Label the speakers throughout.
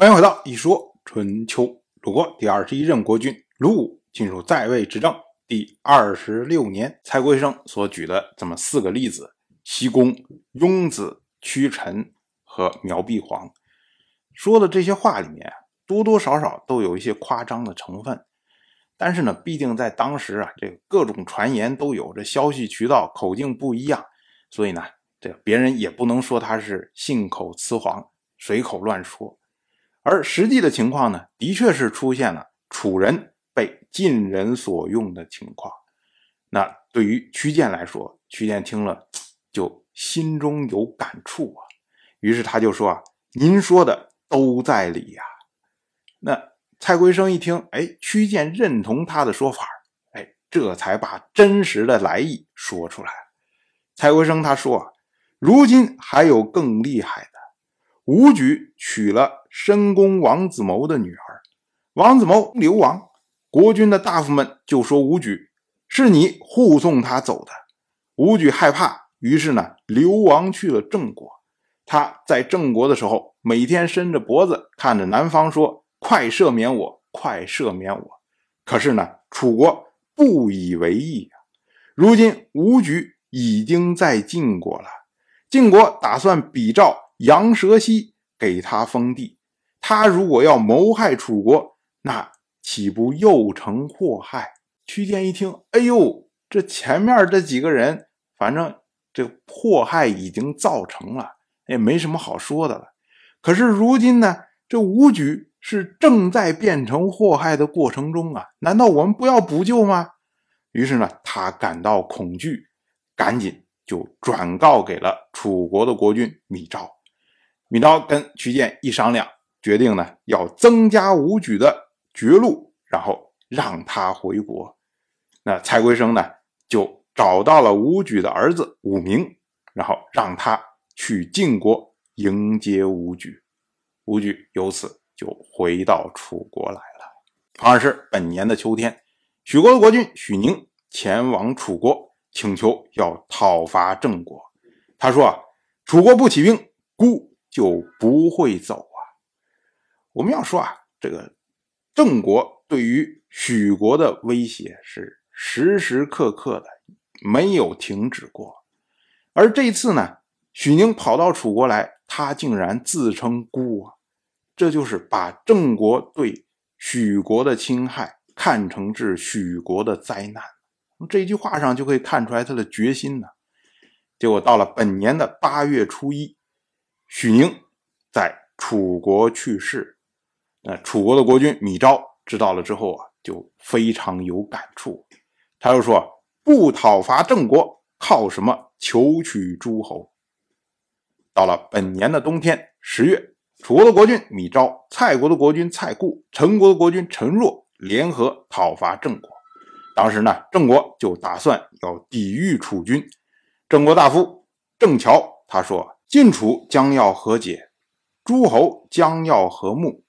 Speaker 1: 欢迎回到一说春秋。鲁国第二十一任国君鲁武进入在位执政第二十六年，蔡国生所举的这么四个例子：西宫、雍子、屈臣和苗碧皇，说的这些话里面多多少少都有一些夸张的成分。但是呢，毕竟在当时啊，这个各种传言都有，这消息渠道口径不一样，所以呢，这别人也不能说他是信口雌黄、随口乱说。而实际的情况呢，的确是出现了楚人被晋人所用的情况。那对于屈建来说，屈建听了就心中有感触啊，于是他就说：“啊，您说的都在理呀。”那蔡圭生一听，哎，屈建认同他的说法，哎，这才把真实的来意说出来。蔡圭生他说啊：“如今还有更厉害的。”武举娶了申公王子谋的女儿，王子谋流亡，国君的大夫们就说武举是你护送他走的。武举害怕，于是呢流亡去了郑国。他在郑国的时候，每天伸着脖子看着南方说：“快赦免我，快赦免我。”可是呢，楚国不以为意啊。如今武举已经在晋国了，晋国打算比照。杨蛇溪给他封地，他如果要谋害楚国，那岂不又成祸害？屈建一听，哎呦，这前面这几个人，反正这祸害已经造成了，也没什么好说的了。可是如今呢，这武举是正在变成祸害的过程中啊，难道我们不要补救吗？于是呢，他感到恐惧，赶紧就转告给了楚国的国君米昭。米昭跟屈建一商量，决定呢要增加武举的绝路，然后让他回国。那蔡圭生呢就找到了武举的儿子武明，然后让他去晋国迎接武举。武举由此就回到楚国来了。同样是本年的秋天，许国的国君许宁前往楚国，请求要讨伐郑国。他说：“啊，楚国不起兵，孤。”就不会走！我们要说啊，这个郑国对于许国的威胁是时时刻刻的，没有停止过。而这次呢，许宁跑到楚国来，他竟然自称孤啊！这就是把郑国对许国的侵害看成是许国的灾难。这句话上就可以看出来他的决心呢。结果到了本年的八月初一。许宁在楚国去世，那楚国的国君米昭知道了之后啊，就非常有感触。他又说：“不讨伐郑国，靠什么求取诸侯？”到了本年的冬天十月，楚国的国君米昭、蔡国的国君蔡固、陈国的国君陈若联合讨伐郑国。当时呢，郑国就打算要抵御楚军。郑国大夫郑乔他说。晋楚将要和解，诸侯将要和睦，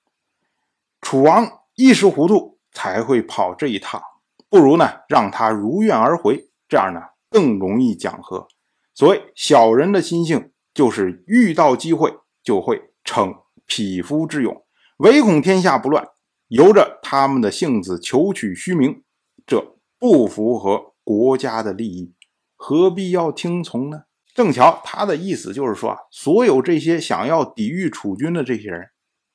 Speaker 1: 楚王一时糊涂才会跑这一趟，不如呢让他如愿而回，这样呢更容易讲和。所谓小人的心性，就是遇到机会就会逞匹夫之勇，唯恐天下不乱，由着他们的性子求取虚名，这不符合国家的利益，何必要听从呢？正巧他的意思就是说啊，所有这些想要抵御楚军的这些人，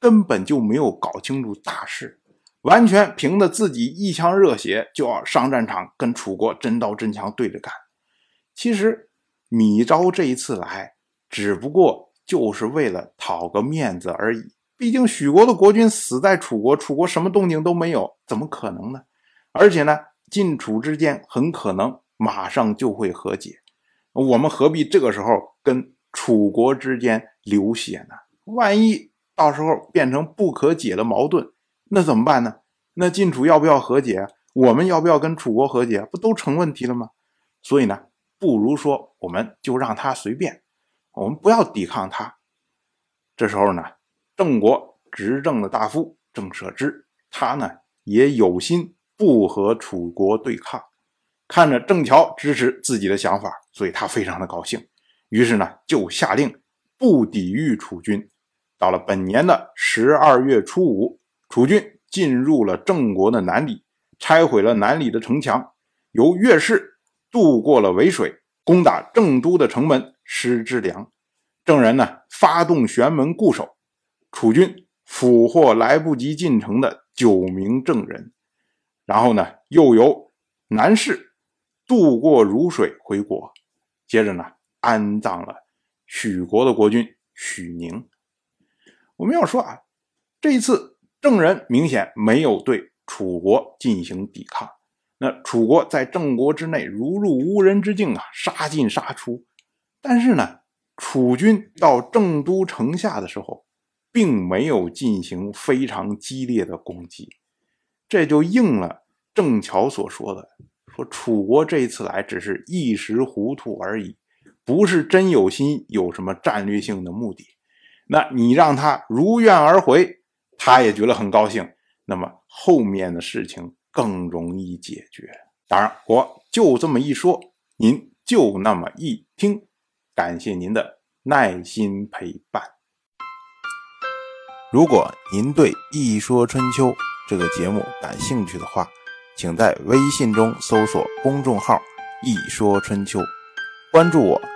Speaker 1: 根本就没有搞清楚大势，完全凭着自己一腔热血就要上战场跟楚国真刀真枪对着干。其实米昭这一次来，只不过就是为了讨个面子而已。毕竟许国的国君死在楚国，楚国什么动静都没有，怎么可能呢？而且呢，晋楚之间很可能马上就会和解。我们何必这个时候跟楚国之间流血呢？万一到时候变成不可解的矛盾，那怎么办呢？那晋楚要不要和解？我们要不要跟楚国和解？不都成问题了吗？所以呢，不如说我们就让他随便，我们不要抵抗他。这时候呢，郑国执政的大夫郑舍之，他呢也有心不和楚国对抗。看着郑乔支持自己的想法，所以他非常的高兴。于是呢，就下令不抵御楚军。到了本年的十二月初五，楚军进入了郑国的南里，拆毁了南里的城墙，由越氏渡过了渭水，攻打郑都的城门施之良。郑人呢，发动玄门固守，楚军俘获来不及进城的九名郑人，然后呢，又由南氏渡过汝水回国，接着呢，安葬了许国的国君许宁。我们要说啊，这一次郑人明显没有对楚国进行抵抗，那楚国在郑国之内如入无人之境啊，杀进杀出。但是呢，楚军到郑都城下的时候，并没有进行非常激烈的攻击，这就应了郑桥所说的：说楚国这一次来只是一时糊涂而已，不是真有心，有什么战略性的目的。那你让他如愿而回，他也觉得很高兴。那么后面的事情更容易解决。当然，我就这么一说，您就那么一听。感谢您的耐心陪伴。如果您对《一说春秋》这个节目感兴趣的话，请在微信中搜索公众号“一说春秋”，关注我。